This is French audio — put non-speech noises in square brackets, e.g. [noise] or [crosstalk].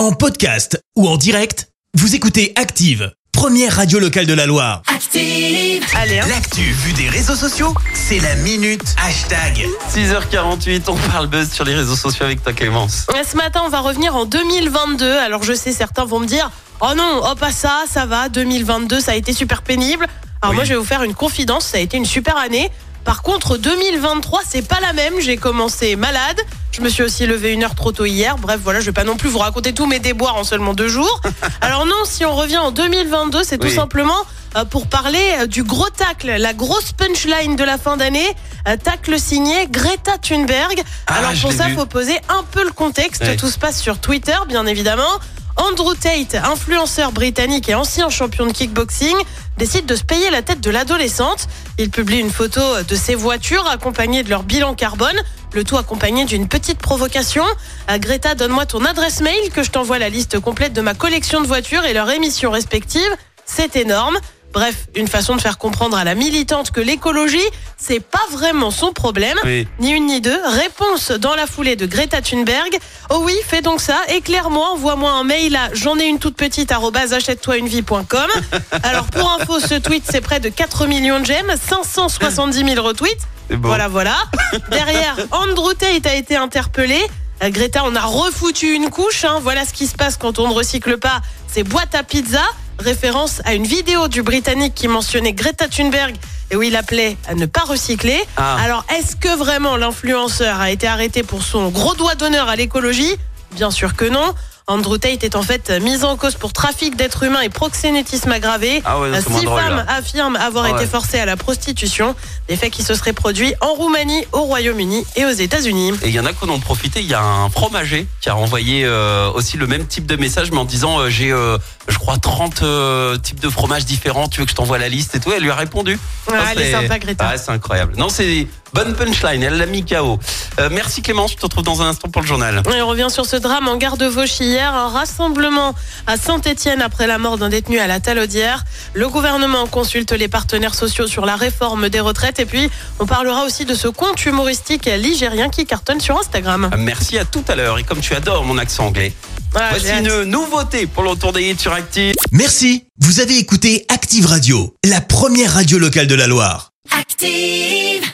En podcast ou en direct, vous écoutez Active, première radio locale de la Loire. Active. Allez, hein. L'actu vue des réseaux sociaux, c'est la minute hashtag. 6h48, on parle buzz sur les réseaux sociaux avec toi Clémence. Ouais, Ce matin, on va revenir en 2022. Alors, je sais, certains vont me dire Oh non, oh pas ça, ça va, 2022, ça a été super pénible. Alors, Oui. moi, je vais vous faire une confidence, ça a été une super année. Par contre, 2023, c'est pas la même. J'ai commencé malade. Je me suis aussi levé une heure trop tôt hier. Bref, voilà, je vais pas non plus vous raconter tous mes déboires en seulement deux jours. [laughs] Alors non, si on revient en 2022, c'est tout Oui. simplement euh, pour parler euh, du gros tacle, la grosse punchline de la fin d'année. Euh, Tacle signé Greta Thunberg. Ah, Alors pour ça, vu. faut poser un peu le contexte. Ouais. Tout se passe sur Twitter, bien évidemment. Andrew Tate, influenceur britannique et ancien champion de kickboxing, décide de se payer la tête de l'adolescente. Il publie une photo de ses voitures accompagnées de leur bilan carbone, le tout accompagné d'une petite provocation. À Greta, donne-moi ton adresse mail que je t'envoie la liste complète de ma collection de voitures et leurs émissions respectives. C'est énorme. Bref, une façon de faire comprendre à la militante que l'écologie, c'est pas vraiment son problème. Oui. Ni une ni deux. Réponse dans la foulée de Greta Thunberg. Oh oui, fais donc ça. Éclaire-moi, envoie-moi un mail à j'en ai une toute petite achète-toi-une-vie.com. [laughs] Alors pour info, ce tweet, c'est près de 4 millions de j'aime, 570 000 retweets. Voilà, voilà. Derrière, Andrew Tate a été interpellé. Euh, Greta, on a refoutu une couche. hein. Voilà ce qui se passe quand on ne recycle pas ces boîtes à pizza. Référence à une vidéo du Britannique qui mentionnait Greta Thunberg et où il appelait à ne pas recycler. Ah. Alors, est-ce que vraiment l'influenceur a été arrêté pour son gros doigt d'honneur à l'écologie? Bien sûr que non. Andrew Tate est en fait mis en cause pour trafic d'êtres humains et proxénétisme aggravé. Ah ouais, c'est Six femmes affirment avoir Ah été forcées à la prostitution. Des faits qui se seraient produits en Roumanie, au Royaume-Uni et aux États-Unis. Et il y en a qui en ont profité. Il y a un fromager qui a envoyé euh, aussi le même type de message, mais en disant euh, j'ai, euh, je crois, 30 euh, types de fromages différents. Tu veux que je t'envoie la liste et tout? Elle lui a répondu. Ah, elle est sympa, Greta. Ah, c'est incroyable. Non, c'est bonne punchline. Elle l'a mis KO. Euh, merci Clémence. Je te retrouve dans un instant pour le journal. Et on revient sur ce drame en gare de Vauchy hier, un rassemblement à Saint-Étienne après la mort d'un détenu à la Talaudière. Le gouvernement consulte les partenaires sociaux sur la réforme des retraites et puis on parlera aussi de ce compte humoristique ligérien qui cartonne sur Instagram. Euh, Merci à tout à l'heure. Et comme tu adores mon accent anglais, Voilà, voici une nouveauté pour le retour des hits sur Active. Merci, vous avez écouté Active Radio, la première radio locale de la Loire. Active.